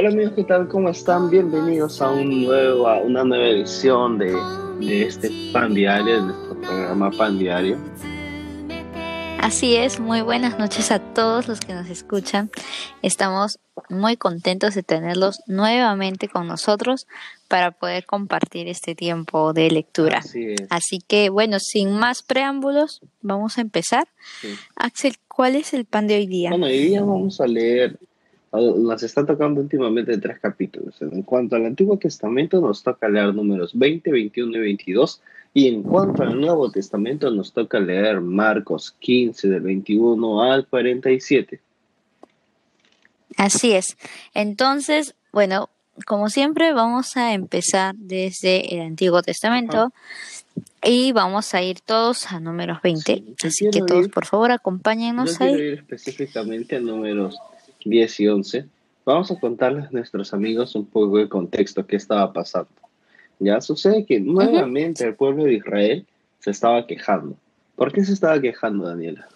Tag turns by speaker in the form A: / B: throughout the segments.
A: Hola amigos, ¿qué tal? ¿Cómo están? Bienvenidos a, un nuevo, a una nueva edición de, de este Pan Diario, de nuestro programa Pan Diario.
B: Así es, muy buenas noches a todos los que nos escuchan. Estamos muy contentos de tenerlos nuevamente con nosotros para poder compartir este tiempo de lectura.
A: Así es.
B: Así que bueno, sin más preámbulos, vamos a empezar.
A: Sí.
B: Axel, ¿cuál es el pan de hoy día?
A: Bueno, hoy día vamos a leer, nos están tocando últimamente tres capítulos. En cuanto al Antiguo Testamento, nos toca leer números 20, 21 y 22. Y en cuanto al Nuevo Testamento, nos toca leer Marcos 15, del 21 al 47.
B: Así es. Entonces, bueno, como siempre, vamos a empezar desde el Antiguo Testamento y vamos a ir todos a números 20.
A: Sí, yo
B: Así que todos,
A: ir-
B: por favor,
A: Yo
B: acompáñenos
A: quiero
B: ahí.
A: ir específicamente a números 10 y 11. Vamos a contarles a nuestros amigos un poco el contexto que estaba pasando. Ya sucede que nuevamente el pueblo de Israel se estaba quejando. ¿Por qué se estaba quejando, Daniela?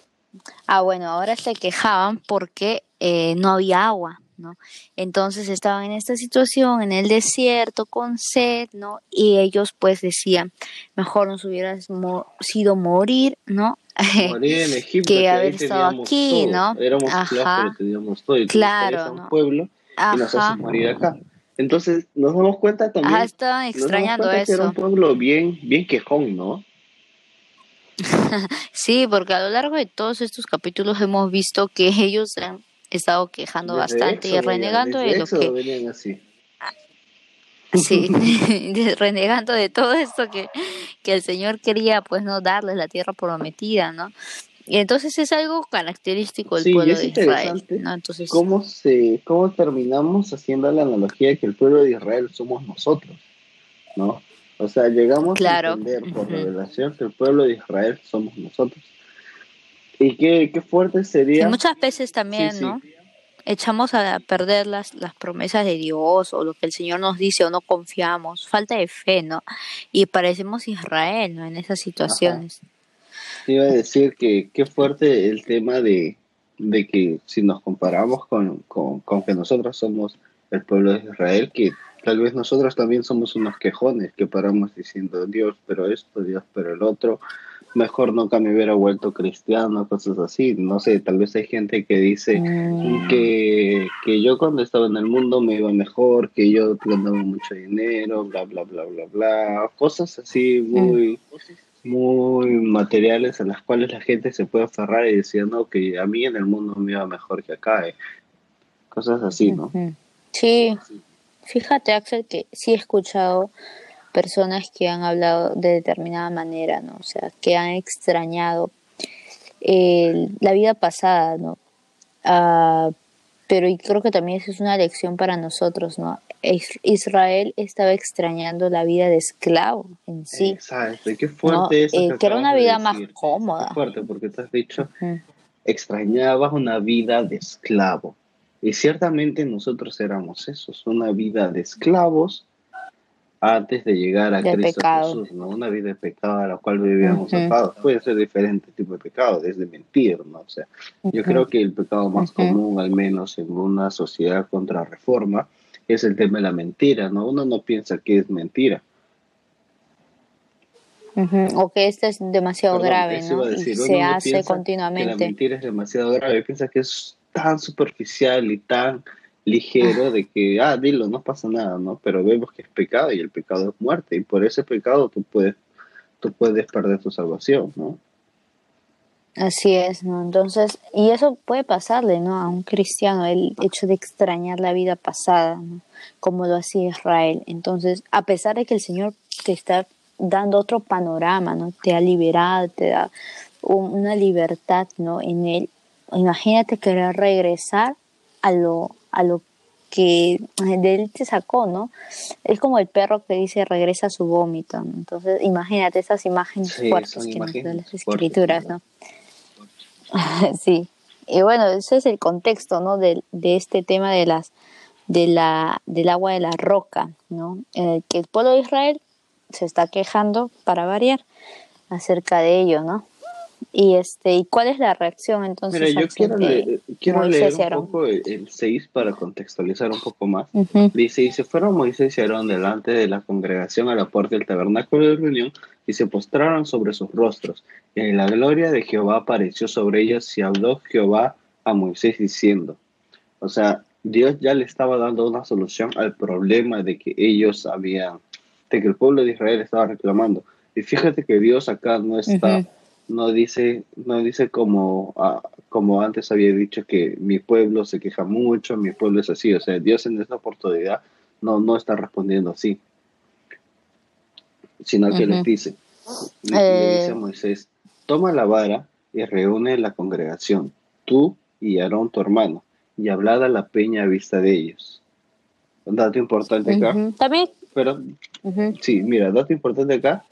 B: Ah, bueno, ahora se quejaban porque eh, no había agua, ¿no? Entonces estaban en esta situación, en el desierto, con sed, ¿no? Y ellos pues decían, mejor nos hubiera sido morir, ¿no?
A: En Egipto,
B: que haber estado aquí,
A: todo.
B: ¿no?
A: Éramos
B: Ajá.
A: pero teníamos todo. Y
B: Claro,
A: un
B: ¿no?
A: pueblo y nos
B: Ajá,
A: haces morir acá. Entonces nos damos cuenta también.
B: Ajá, estaban
A: nos damos
B: extrañando
A: cuenta que era
B: eso.
A: un pueblo bien, bien quejón, ¿no?
B: Sí, porque a lo largo de todos estos capítulos hemos visto que ellos han estado quejando
A: Desde
B: bastante y
A: Éxodo ya,
B: renegando de lo que
A: así.
B: Sí, renegando de todo esto que, que el Señor quería, pues, no darles la tierra prometida, ¿no? Y entonces es algo característico del
A: Sí,
B: pueblo de Israel, ¿no? Entonces,
A: cómo se cómo terminamos haciendo la analogía de que el pueblo de Israel somos nosotros, ¿no? O sea, llegamos
B: Claro.
A: a entender por revelación que el pueblo de Israel somos nosotros. Y qué, qué fuerte
B: y
A: sería.
B: muchas veces también,
A: Sí, sí.
B: Echamos a perder las, las promesas de Dios o lo que el Señor nos dice o no confiamos, falta de fe, ¿no? Y parecemos Israel, ¿no? En esas situaciones.
A: Te iba a decir que qué fuerte el tema de, de que si nos comparamos con, con, con que nosotros somos el pueblo de Israel, que tal vez nosotros también somos unos quejones que paramos diciendo Dios, pero esto, Dios, pero el otro, mejor nunca me hubiera vuelto cristiano, cosas así. No sé, tal vez hay gente que dice
B: Mm,
A: que, que yo cuando estaba en el mundo me iba mejor, que yo ganaba mucho dinero, bla, bla, bla, bla, bla, cosas así muy, muy materiales a las cuales la gente se puede aferrar y decir, no, que a mí en el mundo me iba mejor que acá, eh". cosas así, ¿no?
B: Sí, Fíjate, Axel, que sí he escuchado personas que han hablado de determinada manera, ¿no? O sea, que han extrañado eh, la vida pasada, ¿no? Ah, pero y creo que también esa es una lección para nosotros, ¿no? Is- Israel estaba extrañando la vida de esclavo en sí.
A: Exacto, y qué fuerte
B: No,
A: eso
B: eh, que era una
A: de
B: vida más cómoda.
A: Qué fuerte, porque te has dicho,
B: Ujú.
A: extrañabas una vida de esclavo. Y ciertamente nosotros éramos esos, una vida de esclavos antes de llegar a
B: De
A: Cristo
B: pecado.
A: Jesús, ¿no? Una vida de pecado a la cual vivíamos atados. Puede ser diferente tipo de pecado, desde mentir, ¿no? O sea, yo creo que el pecado más común, al menos en una sociedad contra reforma, es el tema de la mentira, ¿no? Uno no piensa que es mentira.
B: O que esto es demasiado
A: Perdón,
B: grave, ¿no?
A: decir,
B: Y se hace
A: piensa Que la
B: continuamente.
A: mentira es demasiado grave, piensa que es tan superficial y tan ligero de que, ah, dilo, no pasa nada, ¿no? Pero vemos que es pecado y el pecado es muerte y por ese pecado tú puedes, tú puedes perder tu salvación, ¿no?
B: Así es, ¿no? Entonces, y eso puede pasarle, ¿no? A un cristiano, el hecho de extrañar la vida pasada, ¿no? Como lo hacía Israel. Entonces, a pesar de que el Señor te está dando otro panorama, ¿no? Te ha liberado, te da un- una libertad, ¿no? En él. Imagínate querer regresar a lo, a lo que de él te sacó, ¿no? Es como el perro que dice regresa a su vómito, ¿no? Entonces, imagínate esas imágenes
A: Sí,
B: fuertes que nos dan las escrituras. ¿no? sí. Y bueno, ese es el contexto, ¿no? De, de este tema de las de la del agua de la roca, ¿no? En el que el pueblo de Israel se está quejando para variar acerca de ello, ¿no? Y este, ¿y cuál es la reacción entonces?
A: Mira, yo quiero, leer, quiero leer un poco el, 6 para contextualizar un poco más. Dice, y se fueron Moisés y Aarón delante de la congregación a la puerta del tabernáculo de reunión y se postraron sobre sus rostros. Y la gloria de Jehová apareció sobre ellos y habló Jehová a Moisés diciendo, o sea, Dios ya le estaba dando una solución al problema de que ellos habían, de que el pueblo de Israel estaba reclamando. Y fíjate que Dios acá no está no dice, no dice como, ah, como antes había dicho que mi pueblo se queja mucho, mi pueblo es así. O sea, Dios en esta oportunidad no, no está respondiendo así, sino que les dice, le, dice a eh. Moisés, toma la vara y reúne la congregación, tú y Aarón tu hermano, y hablad a la peña a vista de ellos. Un dato importante acá.
B: También.
A: Pero, sí, mira, dato importante acá,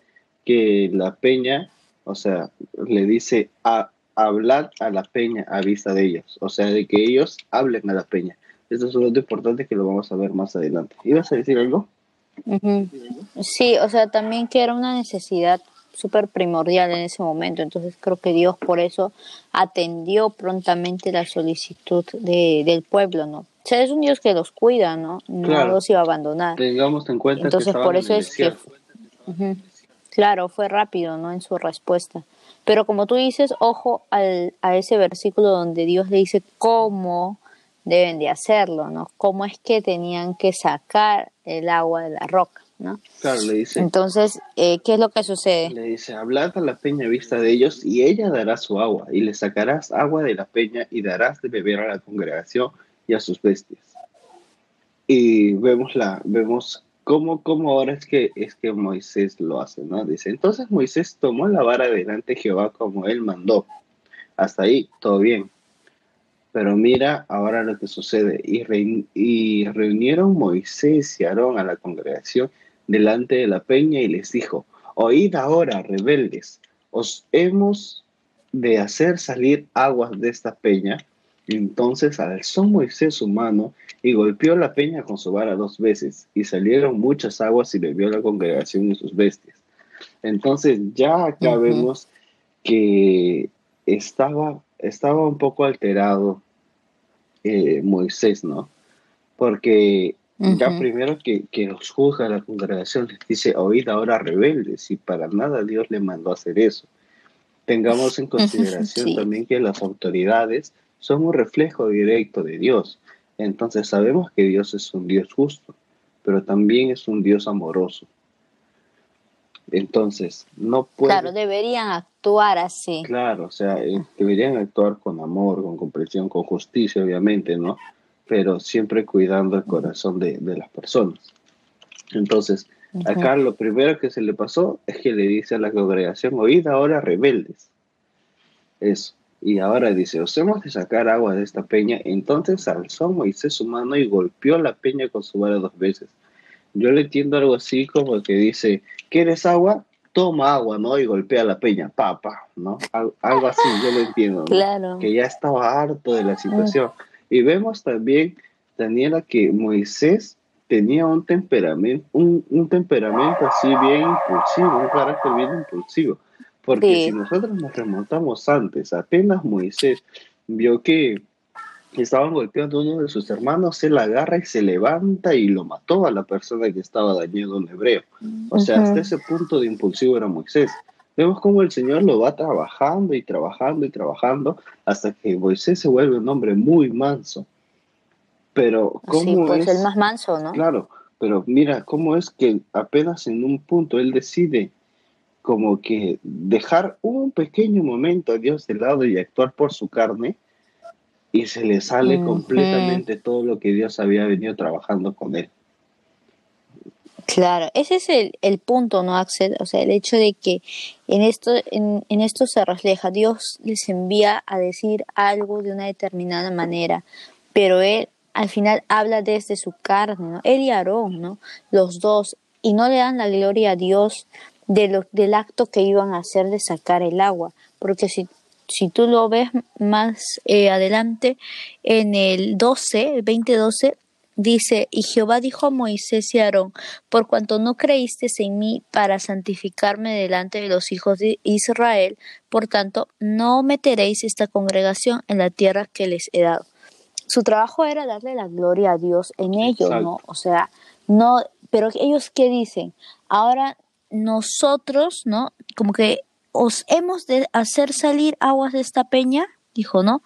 A: que la peña o sea, le dice a hablar a la peña a vista de ellos, o sea, de que ellos hablen a la peña. Esto es un importante que lo vamos a ver más adelante. ¿Ibas a decir algo?
B: Sí, o sea, también que era una necesidad súper primordial en ese momento, entonces creo que Dios por eso atendió prontamente la solicitud de, del pueblo, ¿no? O sea, es un Dios que los cuida, ¿no? No los iba a abandonar.
A: Tengamos en cuenta
B: entonces, por eso es que... Claro, fue rápido, ¿no? En su respuesta. Pero como tú dices, ojo al, a ese versículo donde Dios le dice cómo deben de hacerlo, ¿no? Cómo es que tenían que sacar el agua de la roca, ¿no?
A: Claro, le dice.
B: Entonces, eh, ¿qué es lo que sucede?
A: Le dice, hablad a la peña vista de ellos y ella dará su agua y le sacarás agua de la peña y darás de beber a la congregación y a sus bestias. Y vemos la, vemos ¿Cómo, ¿Cómo ahora es que, es que Moisés lo hace? ¿no? Dice, entonces Moisés tomó la vara delante de Jehová como él mandó. Hasta ahí, todo bien. Pero mira ahora lo que sucede. Y, y reunieron Moisés y Aarón a la congregación delante de la peña y les dijo, oíd ahora, rebeldes, os hemos de hacer salir aguas de esta peña entonces alzó Moisés su mano y golpeó la peña con su vara dos veces, y salieron muchas aguas y bebió la congregación y sus bestias. Entonces ya acá vemos que estaba, estaba un poco alterado eh, Moisés, ¿no? Porque ya primero que, que los juzga la congregación les dice, oíd ahora rebeldes, y para nada Dios le mandó a hacer eso. Tengamos en consideración también que las autoridades son un reflejo directo de Dios. Entonces sabemos que Dios es un Dios justo, pero también es un Dios amoroso. Entonces, no puede...
B: Claro, deberían actuar así.
A: Claro, o sea, eh, deberían actuar con amor, con comprensión, con justicia, obviamente, ¿no? Pero siempre cuidando el corazón de, las personas. Entonces, acá lo primero que se le pasó es que le dice a la congregación, oíd ahora rebeldes. Eso. Y ahora dice, os hemos de sacar agua de esta peña. Entonces alzó Moisés su mano y golpeó la peña con su vara dos veces. Yo le entiendo algo así como que dice, ¿quieres agua? Toma agua, ¿no? Y golpea la peña, papa, ¿no? Algo así, yo lo entiendo.
B: Claro.
A: Que ya estaba harto de la situación. Y vemos también, Daniela, que Moisés tenía un temperamento, un, un temperamento así bien impulsivo, un carácter bien impulsivo porque si nosotros nos remontamos antes, apenas Moisés vio que estaban golpeando a uno de sus hermanos, él agarra y se levanta y lo mató a la persona que estaba dañando un hebreo. O sea, hasta ese punto de impulsivo era Moisés. Vemos cómo el Señor lo va trabajando y trabajando y trabajando hasta que Moisés se vuelve un hombre muy manso. Pero cómo sí, pues
B: es el más manso, ¿no?
A: Claro, pero mira cómo es que apenas en un punto él decide como que dejar un pequeño momento a Dios de lado y actuar por su carne y se le sale completamente todo lo que Dios había venido trabajando con él.
B: Claro, ese es el, el, punto, ¿no, Axel? O sea, el hecho de que en esto, en, en, esto se refleja, Dios les envía a decir algo de una determinada manera, pero Él al final habla desde su carne, ¿no? Él y Aarón, ¿no? Los dos, y no le dan la gloria a Dios de lo, del acto que iban a hacer de sacar el agua, porque si, si tú lo ves más eh, adelante, en el 12, el 2012, dice, y Jehová dijo a Moisés y a Aarón, por cuanto no creísteis en mí para santificarme delante de los hijos de Israel, por tanto, no meteréis esta congregación en la tierra que les he dado. Su trabajo era darle la gloria a Dios en ellos, ¿no? O sea, no, pero ellos qué dicen? Ahora nosotros, ¿no? Como que os hemos de hacer salir aguas de esta peña, dijo, ¿no?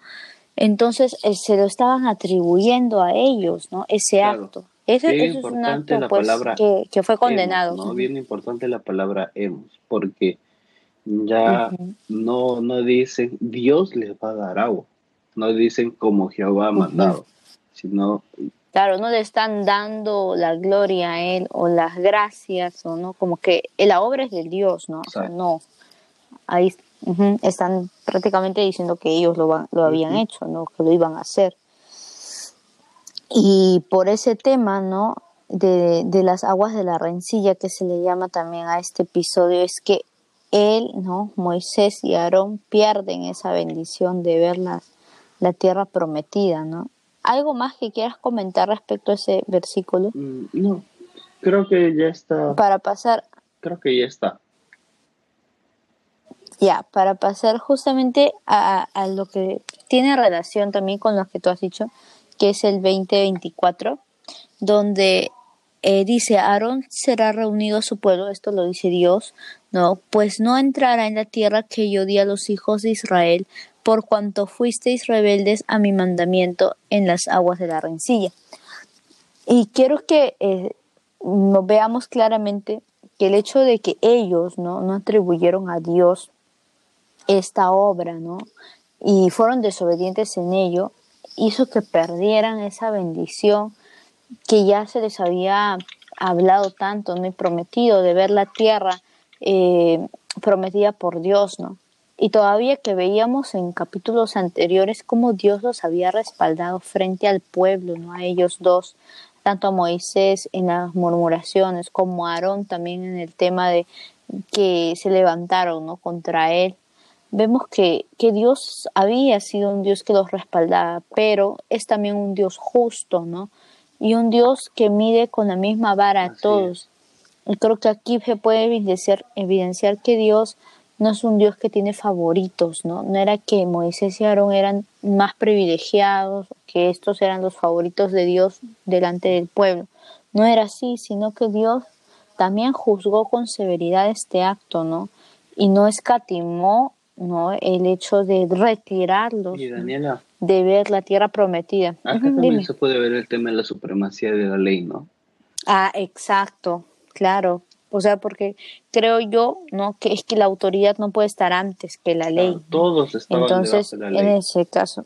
B: Entonces eh, se lo estaban atribuyendo a ellos, ¿no? Ese acto. Ese, es un acto pues, que, fue condenado.
A: ¿no? Bien importante la palabra hemos, porque ya no, no dicen Dios les va a dar agua, no dicen como Jehová ha mandado, sino...
B: Claro, no le están dando la gloria a Él o las gracias, o no, como que la obra es de Dios, ¿no? O sea, no. Ahí están prácticamente diciendo que ellos lo, lo habían hecho, ¿no? que lo iban a hacer. Y por ese tema, ¿no? De, de, las aguas de la rencilla, que se le llama también a este episodio, es que él, ¿no? Moisés y Aarón pierden esa bendición de ver la, la tierra prometida, ¿no? ¿Algo más que quieras comentar respecto a ese versículo?
A: Mm, no, creo que ya está.
B: Para pasar.
A: Creo que ya está.
B: Ya, para pasar justamente a, lo que tiene relación también con lo que tú has dicho, que es el 2024, donde eh, dice, Aarón será reunido a su pueblo, esto lo dice Dios, no, pues no entrará en la tierra que yo di a los hijos de Israel, por cuanto fuisteis rebeldes a mi mandamiento en las aguas de la rencilla. Y quiero que eh, nos veamos claramente que el hecho de que ellos no, no atribuyeron a Dios esta obra, ¿no? Y fueron desobedientes en ello, hizo que perdieran esa bendición que ya se les había hablado tanto, ¿no? Y prometido de ver la tierra eh, prometida por Dios, ¿no? Y todavía que veíamos en capítulos anteriores cómo Dios los había respaldado frente al pueblo, ¿no? A ellos dos, tanto a Moisés en las murmuraciones como a Aarón también en el tema de que se levantaron, ¿no? Contra él vemos que, que, Dios había sido un Dios que los respaldaba, pero es también un Dios justo, ¿no? Y un Dios que mide con la misma vara a todos. Y creo que aquí se puede evidenciar, evidenciar que Dios no es un Dios que tiene favoritos, ¿no? No era que Moisés y Aarón eran más privilegiados, que estos eran los favoritos de Dios delante del pueblo. No era así, sino que Dios también juzgó con severidad este acto, ¿no? Y no escatimó ¿no? El hecho de retirarlos de ver la tierra prometida.
A: Acá también se puede ver el tema de la supremacía de la ley, ¿no?
B: Ah, exacto, claro. O sea, porque creo yo, ¿no? Que es que la autoridad no puede estar antes que la ley.
A: todos estaban
B: Entonces,
A: de la ley.
B: en ese caso,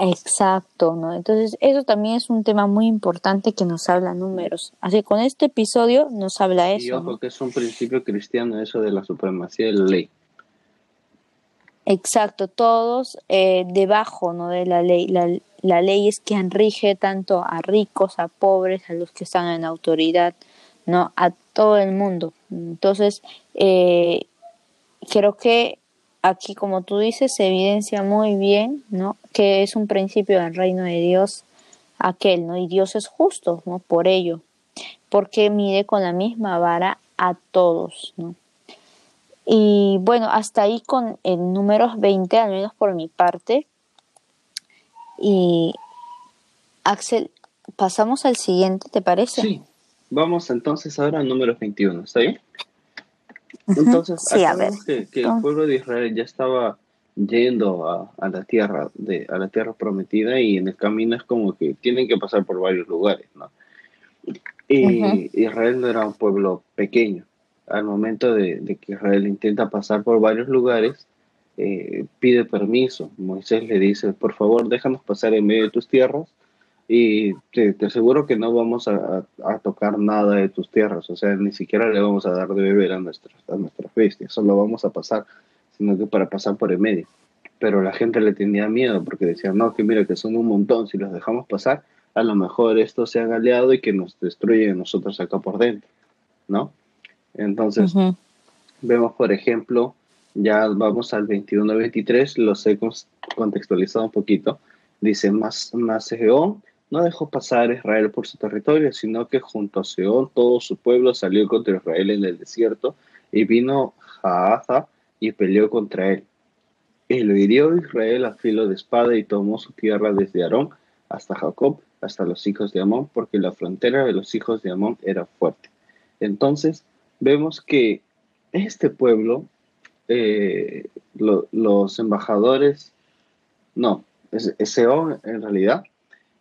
B: exacto, ¿no? Entonces, eso también es un tema muy importante que nos habla números. Así con este episodio nos habla eso. Y
A: ojo que es un principio cristiano eso de la supremacía de la ley.
B: Exacto, todos eh, debajo ¿no? de la ley. La, la, ley es quien rige tanto a ricos, a pobres, a los que están en autoridad, ¿no? a todo el mundo. Entonces, eh, creo que aquí, como tú dices, se evidencia muy bien ¿no? que es un principio del reino de Dios aquel, ¿no? y Dios es justo ¿no? por ello, porque mide con la misma vara a todos. ¿no? Y bueno, hasta ahí con el número 20, al menos por mi parte. Y Axel, pasamos al siguiente, ¿te parece?
A: Sí, vamos entonces ahora al número 21, ¿está bien? Entonces, sí, Que, el pueblo de Israel ya estaba yendo a, la tierra de a la tierra prometida y en el camino es como que tienen que pasar por varios lugares, ¿no? Y Israel no era un pueblo pequeño, al momento de, que Israel intenta pasar por varios lugares, eh, pide permiso. Moisés le dice, por favor, déjanos pasar en medio de tus tierras y te, aseguro que no vamos a, tocar nada de tus tierras, o sea, ni siquiera le vamos a dar de beber a nuestras, a nuestras bestias, solo vamos a pasar, sino que para pasar por en medio. Pero la gente le tenía miedo porque decía, no, que mira que son un montón, si los dejamos pasar, a lo mejor estos se han aliado y que nos destruyen a nosotros acá por dentro, ¿no? Entonces, vemos, por ejemplo, ya vamos al 21-23, los he contextualizado un poquito. Dice, más, más no dejó pasar a Israel por su territorio, sino que junto a Seón todo su pueblo salió contra Israel en el desierto y vino Jaaza y peleó contra él. Y lo hirió Israel a filo de espada y tomó su tierra desde Aarón hasta Jacob, hasta los hijos de Amón, porque la frontera de los hijos de Amón era fuerte. Entonces, vemos que este pueblo, eh, los embajadores, no, Seón en realidad,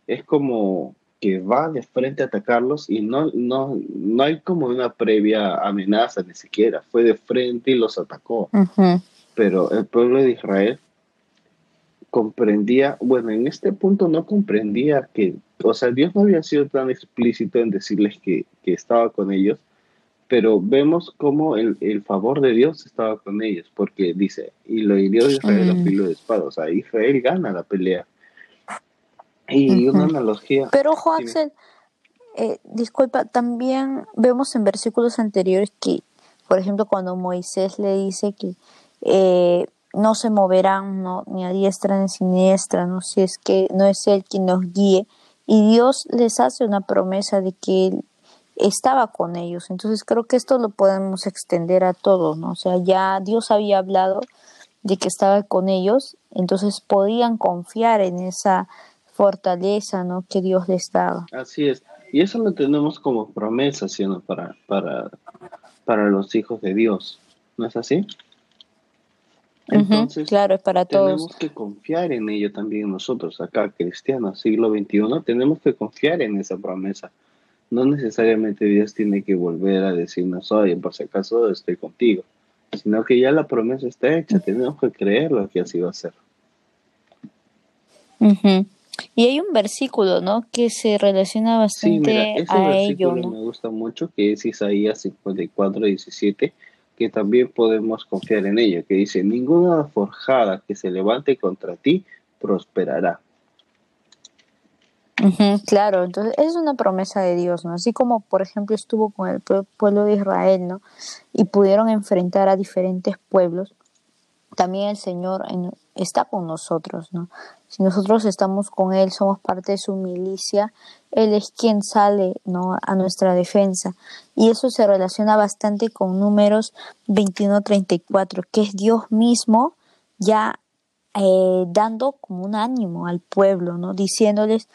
A: es como que va de frente a atacarlos y no, no, no hay como una previa amenaza ni siquiera, fue de frente y los atacó. Pero el pueblo de Israel comprendía, bueno, en este punto no comprendía que, o sea, Dios no había sido tan explícito en decirles que, que estaba con ellos, pero vemos cómo el, el, favor de Dios estaba con ellos, porque dice, y lo hirió Israel a filo de espada, o sea, Israel gana la pelea. Y una analogía.
B: Pero ojo, Axel, eh, disculpa, también vemos en versículos anteriores que, por ejemplo, cuando Moisés le dice que eh, no se moverán no, ni a diestra ni siniestra, no si es que no es él quien nos guíe, y Dios les hace una promesa de que él estaba con ellos. Entonces creo que esto lo podemos extender a todos, ¿no? O sea, ya Dios había hablado de que estaba con ellos, entonces podían confiar en esa fortaleza ¿no? que Dios les daba.
A: Así es. Y eso lo tenemos como promesa, sino para, para, para los hijos de Dios. ¿No es así?
B: Entonces, claro, es para
A: todos.
B: Tenemos
A: que confiar en ello también nosotros, acá cristianos, siglo XXI, tenemos que confiar en esa promesa. No necesariamente Dios tiene que volver a decirnos, oye, por si acaso estoy contigo, sino que ya la promesa está hecha, tenemos que creer lo que así va a ser.
B: Y hay un versículo, ¿no? Que se relaciona bastante
A: sí,
B: a ello,
A: ¿no? Me gusta mucho, que es Isaías 54, 17, que también podemos confiar en ello, que dice, ninguna forjada que se levante contra ti prosperará.
B: claro, entonces es una promesa de Dios, ¿no? Así como, por ejemplo, estuvo con el pueblo de Israel, ¿no? Y pudieron enfrentar a diferentes pueblos, también el Señor está con nosotros, ¿no? Si nosotros estamos con Él, somos parte de su milicia, Él es quien sale ¿no? a nuestra defensa. Y eso se relaciona bastante con números 21-34, que es Dios mismo ya eh, dando como un ánimo al pueblo, ¿no? diciéndoles,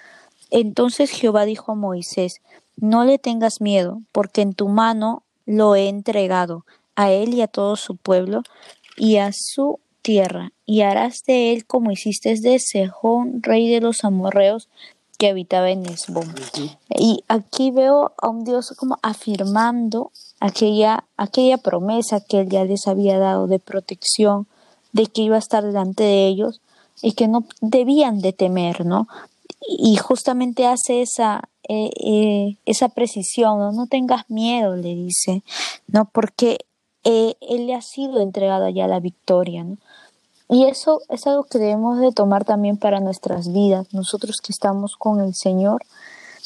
B: entonces Jehová dijo a Moisés, no le tengas miedo, porque en tu mano lo he entregado a él y a todo su pueblo y a su tierra, y harás de él como hiciste de Sejón, rey de los amorreos, que habitaba en Esbón. Y aquí veo a un Dios como afirmando aquella, aquella promesa que él ya les había dado de protección, de que iba a estar delante de ellos y que no debían de temer, ¿no? Y justamente hace esa, eh, eh, esa precisión, ¿no? no tengas miedo, le dice, ¿no? Porque eh, él le ha sido entregado ya la victoria, ¿no? Y eso es algo que debemos de tomar también para nuestras vidas, nosotros que estamos con el Señor,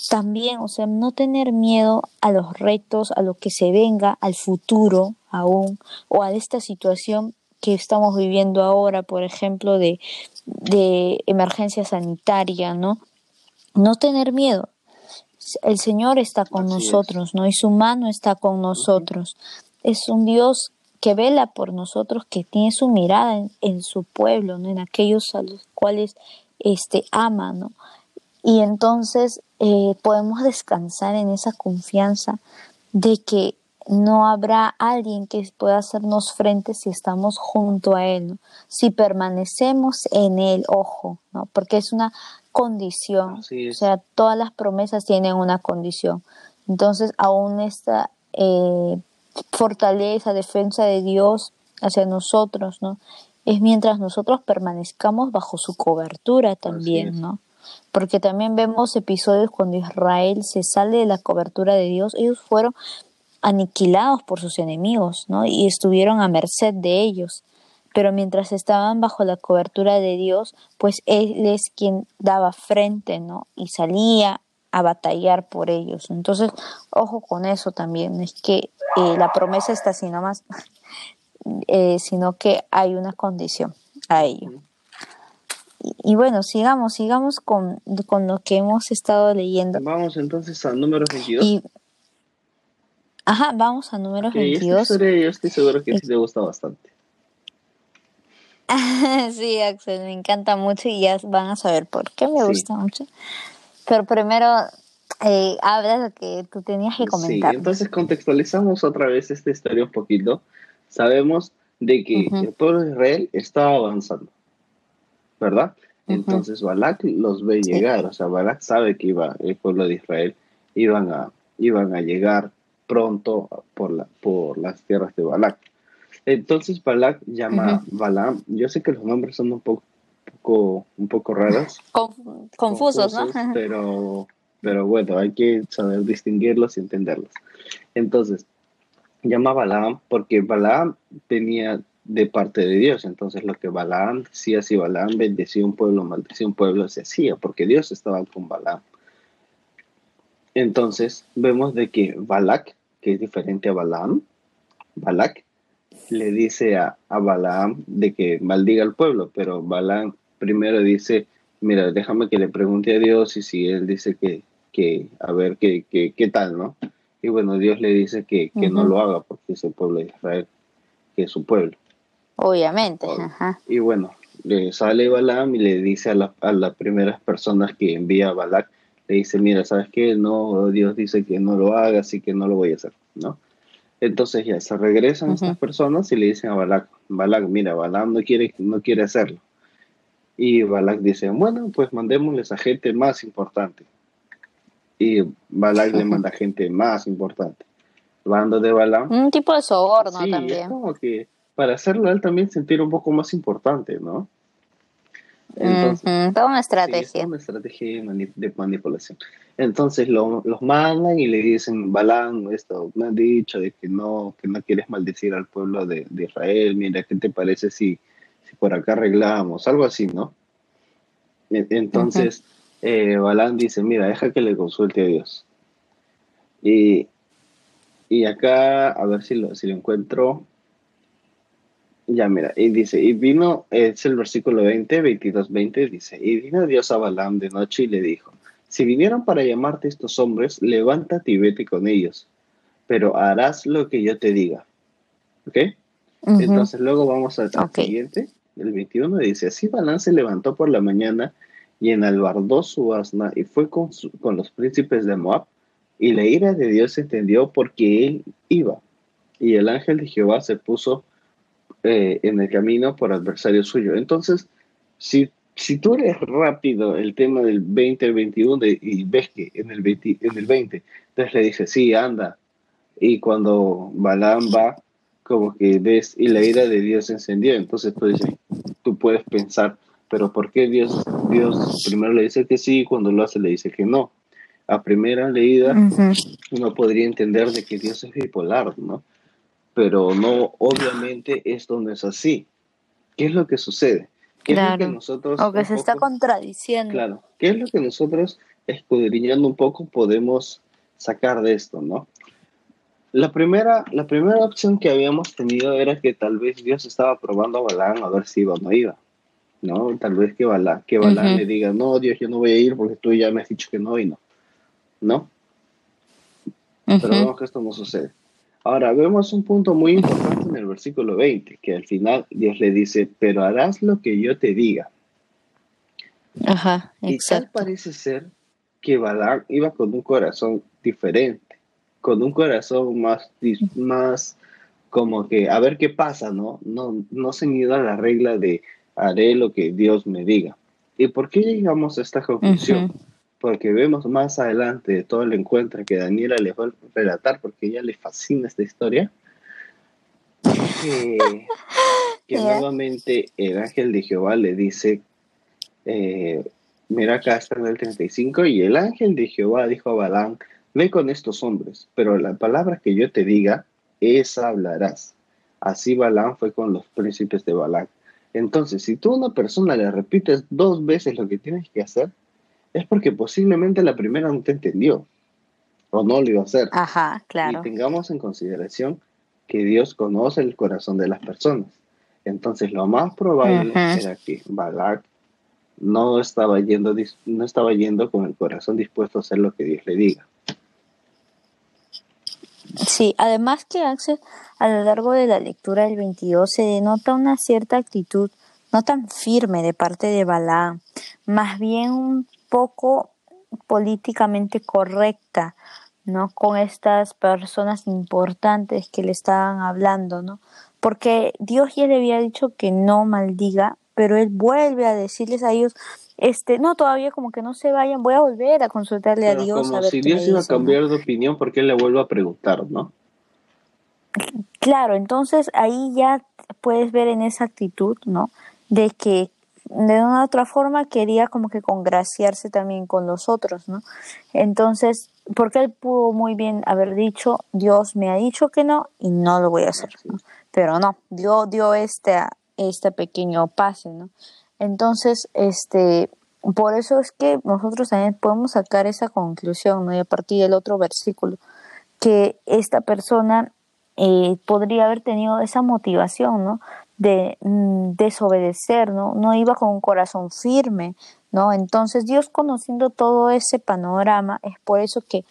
B: también, o sea, no tener miedo a los retos, a lo que se venga, al futuro aún, o a esta situación que estamos viviendo ahora, por ejemplo, de, de emergencia sanitaria, ¿no? No tener miedo. El Señor está con nosotros, ¿no? Y su mano está con nosotros es un Dios que vela por nosotros, que tiene su mirada en, su pueblo, ¿no? en aquellos a los cuales este, ama, ¿no? Y entonces eh, podemos descansar en esa confianza de que no habrá alguien que pueda hacernos frente si estamos junto a Él, ¿no? si permanecemos en Él, ojo, ¿no? porque es una condición, o sea, todas las promesas tienen una condición. Entonces, aún esta eh, fortaleza, defensa de Dios hacia nosotros, ¿no? Es mientras nosotros permanezcamos bajo su cobertura también, ¿no? Porque también vemos episodios cuando Israel se sale de la cobertura de Dios, ellos fueron aniquilados por sus enemigos, ¿no? Y estuvieron a merced de ellos. Pero mientras estaban bajo la cobertura de Dios, pues Él es quien daba frente, ¿no? Y salía a batallar por ellos. Entonces, ojo con eso también, es que eh, la promesa está así nomás, eh, sino que hay una condición a ello. y, bueno, sigamos, sigamos con, con, lo que hemos estado leyendo.
A: Vamos entonces a número 22.
B: ajá, vamos a número 22.
A: yo estoy seguro que sí te gusta bastante.
B: sí, Axel, me encanta mucho y ya van a saber por qué me gusta mucho. Pero primero, eh, habla lo que tú tenías que comentar.
A: Sí, entonces contextualizamos otra vez esta historia un poquito. Sabemos de que el pueblo de Israel estaba avanzando, ¿verdad? Entonces Balak los ve llegar, o sea, Balak sabe que iba el pueblo de Israel iban a, iban a llegar pronto por, la, por las tierras de Balak. Entonces Balak llama a Balaam. Yo sé que los nombres son un poco, un poco raros.
B: confusos, ¿no?
A: pero, pero bueno, hay que saber distinguirlos y entenderlos. Entonces, llama a Balaam porque Balaam tenía de parte de Dios. Entonces, lo que Balaam decía, si Balaam bendecía un pueblo, maldecía un pueblo, se hacía, porque Dios estaba con Balaam. Entonces, vemos de que Balak, que es diferente a Balaam, Balak le dice a, a Balaam de que maldiga al pueblo, pero Balaam primero dice, mira, déjame que le pregunte a Dios y si él dice que, que a ver qué, qué, qué tal, ¿no? Y bueno, Dios le dice que, que no lo haga porque es el pueblo de Israel, que es su pueblo.
B: Obviamente. Ajá.
A: Y bueno, le sale Balaam y le dice a, la, a las primeras personas que envía a Balak, le dice, mira, ¿sabes qué? No, Dios dice que no lo haga, así que no lo voy a hacer, ¿no? Entonces ya se regresan estas personas y le dicen a Balak, Balak, mira, Balak no quiere, no quiere hacerlo. Y Balak dice, bueno, pues mandémosles a gente más importante. Y Balak le manda gente más importante. Bando de Balak.
B: Un tipo de soborno sí, también.
A: Es como que para hacerlo él también sentir un poco más importante, ¿no?
B: Entonces, toda una estrategia.
A: una estrategia de manipulación. Entonces lo, los mandan y le dicen, Balán, esto, me han dicho de que no, que no quieres maldecir al pueblo de, de Israel, mira, ¿qué te parece si, si, por acá arreglamos? Algo así, ¿no? E, entonces, eh, Balán dice, mira, deja que le consulte a Dios. Y, y acá, a ver si lo, si lo encuentro. Ya, mira, y dice, y vino, es el versículo 20, 22, 20, dice, y vino Dios a Balaam de noche y le dijo, si vinieron para llamarte estos hombres, levántate y vete con ellos, pero harás lo que yo te diga. ¿Ok? Entonces luego vamos al siguiente, el 21, dice, así Balaam se levantó por la mañana y enalbardó su asna y fue con, con los príncipes de Moab, y la ira de Dios se entendió porque él iba, y el ángel de Jehová se puso eh, en el camino por adversario suyo. Entonces, si, si tú eres rápido el tema del 20 al 21 y ves que en el, 20, en el 20, entonces le dices, sí, anda. Y cuando Balaam va, como que ves, y la ira de Dios se encendió, entonces tú, dices, tú puedes pensar, pero ¿por qué Dios, Dios primero le dice que sí y cuando lo hace le dice que no? A primera leída, uno podría entender de que Dios es bipolar, ¿no? pero no, obviamente esto no es así. ¿Qué es lo que sucede? ¿Qué
B: es lo que nosotros... O que se está contradiciendo.
A: Claro, ¿qué es lo que nosotros, escudriñando un poco, podemos sacar de esto, no? La primera, la primera opción que habíamos tenido era que tal vez Dios estaba probando a Balán a ver si iba o no iba. ¿no? Tal vez que Balán, que Balán le diga, no, Dios, yo no voy a ir porque tú ya me has dicho que no y no. ¿No? Pero vemos que esto no sucede. Ahora vemos un punto muy importante en el versículo 20, que al final Dios le dice, pero harás lo que yo te diga.
B: Ajá,
A: exacto. Y tal parece ser que Balaam iba con un corazón diferente, con un corazón más, más como que a ver qué pasa, ¿no? No, no se a la regla de haré lo que Dios me diga. ¿Y por qué llegamos a esta conclusión? porque vemos más adelante de todo el encuentro que Daniela le va a relatar, porque ella le fascina esta historia, que, nuevamente el ángel de Jehová le dice, eh, mira acá está en el 35, y el ángel de Jehová dijo a Balán, ve con estos hombres, pero la palabra que yo te diga, esa hablarás. Así Balán fue con los príncipes de Balán. Entonces, si tú a una persona le repites dos veces lo que tienes que hacer, es porque posiblemente la primera no te entendió o no lo iba a hacer.
B: Ajá, claro.
A: Y tengamos en consideración que Dios conoce el corazón de las personas. Entonces, lo más probable era que Balak no estaba yendo, no estaba yendo con el corazón dispuesto a hacer lo que Dios le diga.
B: Sí, además que Axel, a lo largo de la lectura del 22 se denota una cierta actitud no tan firme de parte de Balaam, más bien un poco políticamente correcta, ¿no? Con estas personas importantes que le estaban hablando, ¿no? Porque Dios ya le había dicho que no maldiga, pero él vuelve a decirles a ellos, este, no, todavía como que no se vayan, voy a volver a consultarle a Dios.
A: Como si Dios iba a cambiar de opinión, porque él le vuelve a preguntar, ¿no?
B: Claro, entonces ahí ya puedes ver en esa actitud, ¿no? De que de una u otra forma quería como que congraciarse también con los otros, ¿no? Entonces, porque él pudo muy bien haber dicho, Dios me ha dicho que no y no lo voy a hacer, ¿no? Pero no, dio, dio este, este pequeño pase, ¿no? Entonces, este, por eso es que nosotros también podemos sacar esa conclusión, ¿no? Y a partir del otro versículo, que esta persona eh, podría haber tenido esa motivación, ¿no? De mm, desobedecer, ¿no? No iba con un corazón firme, ¿no? Entonces Dios conociendo todo ese panorama, es por eso que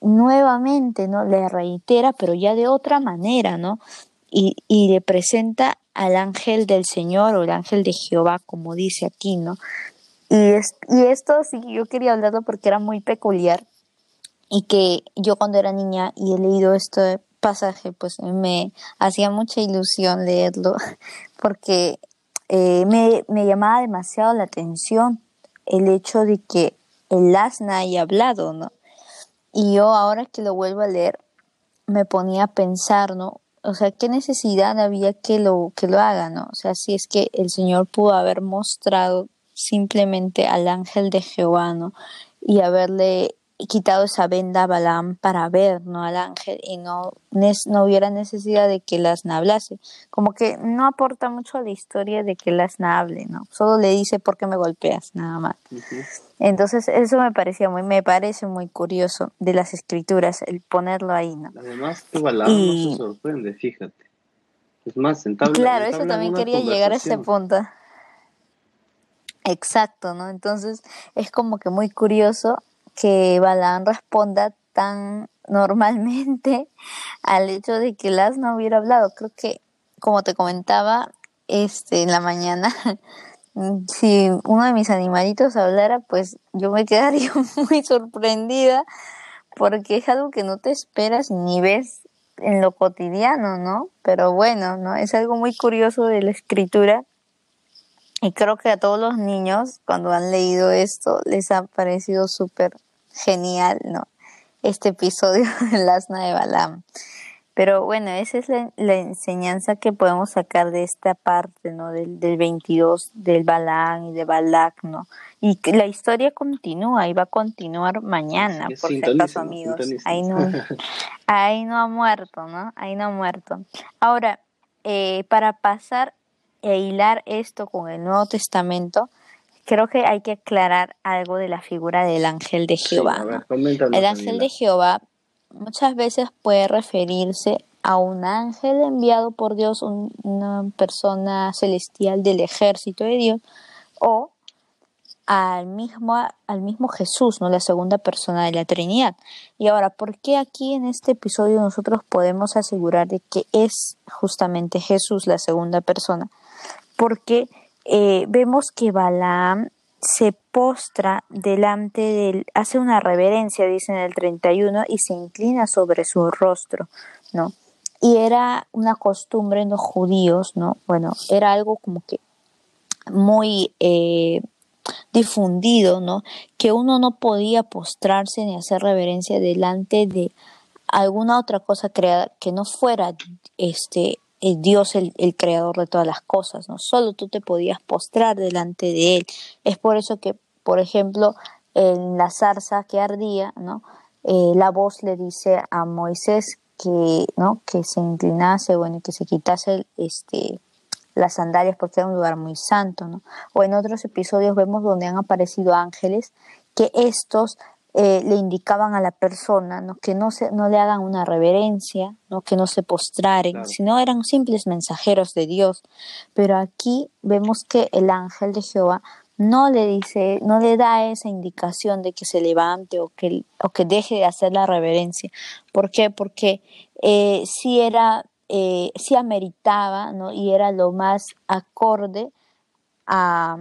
B: nuevamente, ¿no? Le reitera, pero ya de otra manera, ¿no? Y, y le presenta al ángel del Señor o el ángel de Jehová, como dice aquí, ¿no? Y, es, y esto sí, yo quería hablarlo porque era muy peculiar y que yo cuando era niña y he leído este pasaje, pues me hacía mucha ilusión leerlo porque eh, me, me llamaba demasiado la atención el hecho de que el asna haya hablado, ¿no? Y yo ahora que lo vuelvo a leer, me ponía a pensar, ¿no? O sea, qué necesidad había que lo, que lo haga, ¿no? O sea, si es que el Señor pudo haber mostrado simplemente al ángel de Jehová, ¿no? Y haberle quitado esa venda a Balaam para ver, ¿no? Al ángel y no, no hubiera necesidad de que las hablase. Como que no aporta mucho a la historia de que las hable, ¿no? Solo le dice por qué me golpeas, nada más. Entonces, eso me parecía muy, me parece muy curioso de las escrituras, el ponerlo ahí, ¿no?
A: Además, que Balaam no se sorprende, fíjate. Es más, sentable.
B: Claro, eso también quería llegar a ese punto. Exacto, ¿no? Entonces, es como que muy curioso que Balaam responda tan normalmente al hecho de que Las no hubiera hablado. Creo que, como te comentaba este, en la mañana, si uno de mis animalitos hablara, pues yo me quedaría muy sorprendida porque es algo que no te esperas ni ves en lo cotidiano, ¿no? Pero bueno, ¿no? Es algo muy curioso de la escritura y creo que a todos los niños cuando han leído esto les ha parecido súper genial, ¿no? Este episodio del asna de Balaam. Pero bueno, esa es la, enseñanza que podemos sacar de esta parte, ¿no? Del, del 22, del Balaam y de Balak, ¿no? Y que la historia continúa y va a continuar mañana, por si acaso, amigos. Ahí no, ahí no ha muerto, ¿no? Ahí no ha muerto. Ahora, eh, para pasar e hilar esto con el Nuevo Testamento, creo que hay que aclarar algo de la figura del ángel de Jehová. el ángel de Jehová muchas veces puede referirse a un ángel enviado por Dios, una persona celestial del ejército de Dios, o al mismo, al mismo Jesús, ¿no? la segunda persona de la Trinidad. Y ahora, ¿por qué aquí en este episodio nosotros podemos asegurar de que es justamente Jesús la segunda persona? Porque eh, vemos que Balaam se postra delante del, hace una reverencia, dice en el 31, y se inclina sobre su rostro, ¿no? Y era una costumbre en los judíos, ¿no? Bueno, era algo como que muy eh, difundido, ¿no? Que uno no podía postrarse ni hacer reverencia delante de alguna otra cosa creada que no fuera este el Dios el, el, creador de todas las cosas, ¿no? Solo tú te podías postrar delante de Él. Es por eso que, por ejemplo, en la zarza que ardía, ¿no? Eh, la voz le dice a Moisés que, ¿no? que se inclinase, bueno, que se quitase este, las sandalias porque era un lugar muy santo, ¿no? O en otros episodios vemos donde han aparecido ángeles que estos eh, le indicaban a la persona ¿no? que no, se, no le hagan una reverencia, ¿no? que no se postraren, sino eran simples mensajeros de Dios. Pero aquí vemos que el ángel de Jehová no le dice, no le da esa indicación de que se levante o que, o que deje de hacer la reverencia. ¿Por qué? Porque eh, sí era, eh, sí ameritaba, ¿no? Y era lo más acorde a,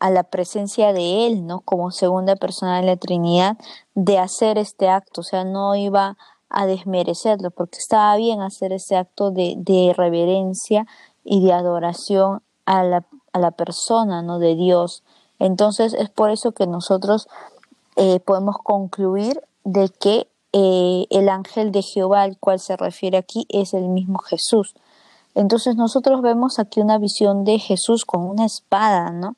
B: a la presencia de Él, ¿no? Como segunda persona de la Trinidad, de hacer este acto, o sea, no iba a desmerecerlo, porque estaba bien hacer ese acto de, reverencia y de adoración a la, a la persona, ¿no? De Dios. Entonces es por eso que nosotros eh, podemos concluir de que eh, el ángel de Jehová al cual se refiere aquí es el mismo Jesús. Entonces nosotros vemos aquí una visión de Jesús con una espada, ¿no?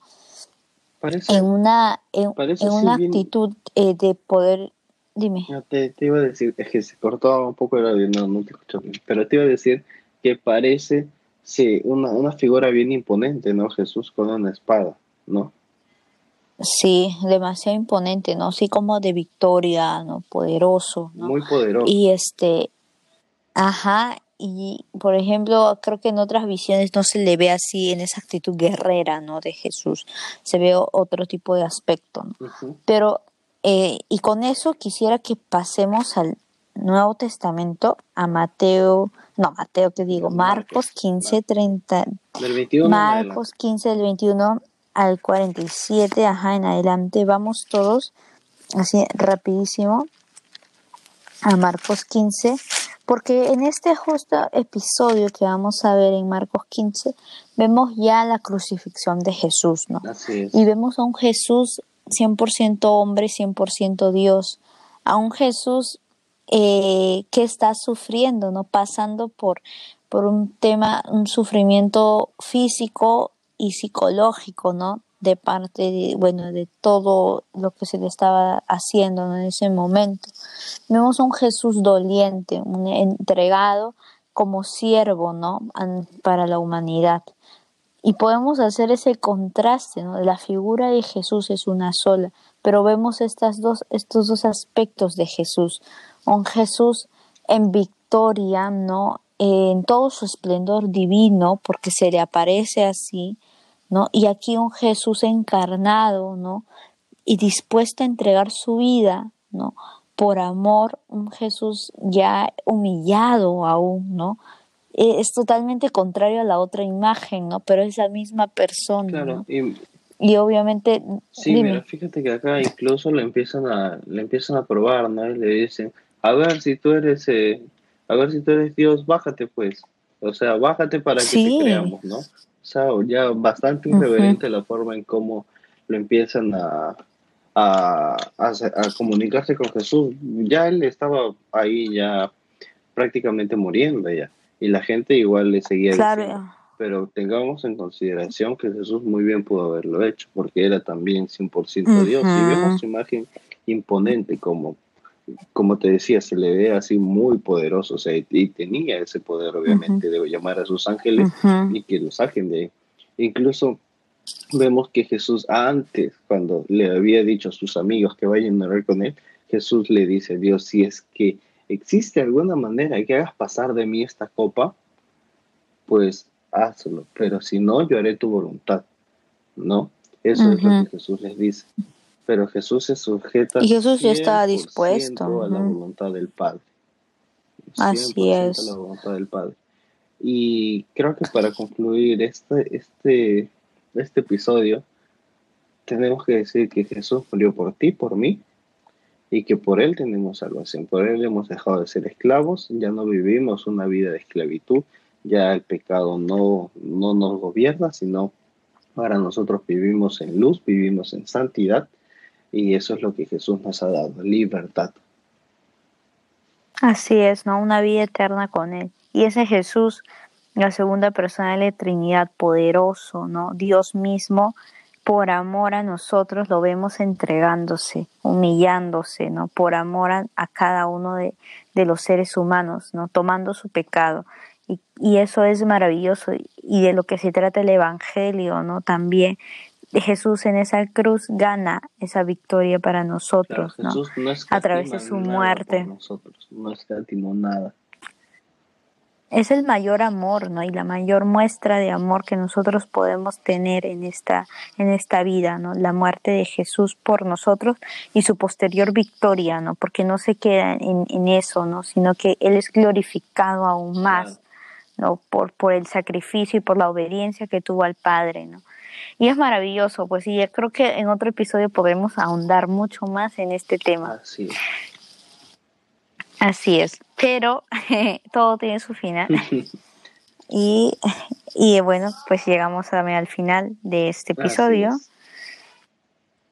B: En una, en, una actitud eh, de poder... Dime.
A: te, iba a decir, es que se cortó un poco el audio, no, no te escucho bien, pero te iba a decir que parece sí, una, una figura bien imponente, ¿no? Jesús con una espada, ¿no?
B: Sí, demasiado imponente, ¿no? Así como de victoria, ¿no? Poderoso, ¿no?
A: Muy poderoso.
B: Y este, ajá, y por ejemplo, creo que en otras visiones no se le ve así en esa actitud guerrera, ¿no? De Jesús, se ve otro tipo de aspecto, ¿no? Pero, eh, y con eso quisiera que pasemos al Nuevo Testamento, a Mateo, no, Mateo te digo, Marcos 15, 30, Marcos. 15, del 21 al 47, ajá, en adelante. Vamos todos así rapidísimo a Marcos 15, porque en este justo episodio que vamos a ver en Marcos 15, vemos ya la crucifixión de Jesús, ¿no? Y vemos a un Jesús 100% hombre, 100% Dios, a un Jesús eh, que está sufriendo, ¿no? Pasando por, por un tema, un sufrimiento físico y psicológico, ¿no? De parte de, bueno, de todo lo que se le estaba haciendo en ese momento. Vemos un Jesús doliente, un entregado como siervo, ¿no? Para la humanidad. Y podemos hacer ese contraste, ¿no? La figura de Jesús es una sola, pero vemos estas dos, estos dos aspectos de Jesús. Un Jesús en victoria, ¿no? En todo su esplendor divino, porque se le aparece así, ¿no? Y aquí un Jesús encarnado, ¿no? Y dispuesto a entregar su vida, ¿no? Por amor, un Jesús ya humillado aún, ¿no? E, es totalmente contrario a la otra imagen, ¿no? Pero es la misma persona. Claro, y, obviamente.
A: Sí, mira, fíjate que acá incluso le empiezan a, le empiezan a probar, ¿no? Y le dicen, a ver si tú eres, eh, a ver si tú eres Dios, bájate pues. O sea, bájate para que te creamos, ¿no? Sea, ya bastante irreverente la forma en cómo lo empiezan a, a, comunicarse con Jesús. Ya él estaba ahí ya prácticamente muriendo ya. Y la gente igual le seguía diciendo. Pero tengamos en consideración que Jesús muy bien pudo haberlo hecho, porque era también 100% Dios. Y vemos su imagen imponente como como te decía, se le ve así muy poderoso, o sea, y tenía ese poder, obviamente, de llamar a sus ángeles y que los saquen de Incluso vemos que Jesús antes, cuando le había dicho a sus amigos que vayan a orar con él, Jesús le dice a Dios, si es que existe alguna manera que hagas pasar de mí esta copa, pues hazlo, pero si no, yo haré tu voluntad, ¿no? Eso es lo que Jesús les dice pero Jesús se sujeta
B: y Jesús ya estaba dispuesto
A: a la voluntad del Padre.
B: Así es.
A: A la voluntad del Padre. Y creo que para concluir este, este, este episodio, tenemos que decir que Jesús murió por ti, por mí, y que por Él tenemos salvación. Por Él hemos dejado de ser esclavos, ya no vivimos una vida de esclavitud, ya el pecado no, no nos gobierna, sino ahora nosotros vivimos en luz, vivimos en santidad y eso es lo que Jesús nos ha dado, libertad.
B: Así es, ¿no? Una vida eterna con Él. Y ese Jesús, la segunda persona de la Trinidad, poderoso, ¿no? Dios mismo, por amor a nosotros, lo vemos entregándose, humillándose, ¿no? Por amor a, cada uno de, de, los seres humanos, ¿no? Tomando su pecado. Y, y eso es maravilloso. Y de lo que se trata el Evangelio, ¿no? También Jesús en esa cruz gana esa victoria para nosotros, ¿no? a través de su muerte.
A: Nosotros, no escatimó nada.
B: es el mayor amor, ¿no? Y la mayor muestra de amor que nosotros podemos tener en esta, en esta vida, ¿no? La muerte de Jesús por nosotros y su posterior victoria, ¿no? Porque no se queda en, en eso, ¿no? Sino que Él es glorificado aún más, ¿no? Por, por el sacrificio y por la obediencia que tuvo al Padre, ¿no? Y es maravilloso, pues, y creo que en otro episodio podremos ahondar mucho más en este tema.
A: Así es.
B: Así es, pero todo tiene su final. y, y bueno, pues llegamos también al final de este episodio.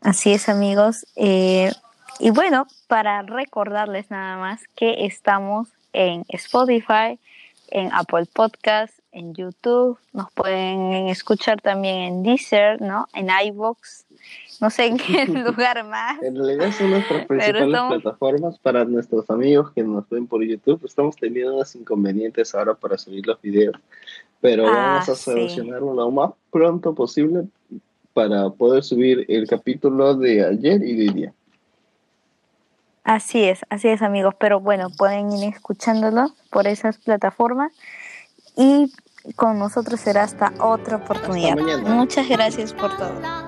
B: Así es, amigos. Eh, y bueno, para recordarles nada más que estamos en Spotify, en Apple Podcast, en YouTube, nos pueden escuchar también en Deezer, ¿no? En iVoox, no sé en qué lugar más.
A: En realidad son nuestras principales plataformas para nuestros amigos que nos ven por YouTube. Estamos teniendo unos inconvenientes ahora para subir los videos, pero ah, vamos a solucionarlo lo más pronto posible para poder subir el capítulo de ayer y de día.
B: Así es, así es amigos, pero bueno, pueden ir escuchándolo por esas plataformas y con nosotros será hasta otra oportunidad. Muchas gracias por todo.